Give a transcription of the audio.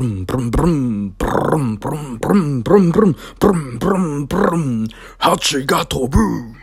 ブルンブルンブルン、ブルンブルンブルンブルンブルン、ブルンブンブン、蜂が飛ぶ。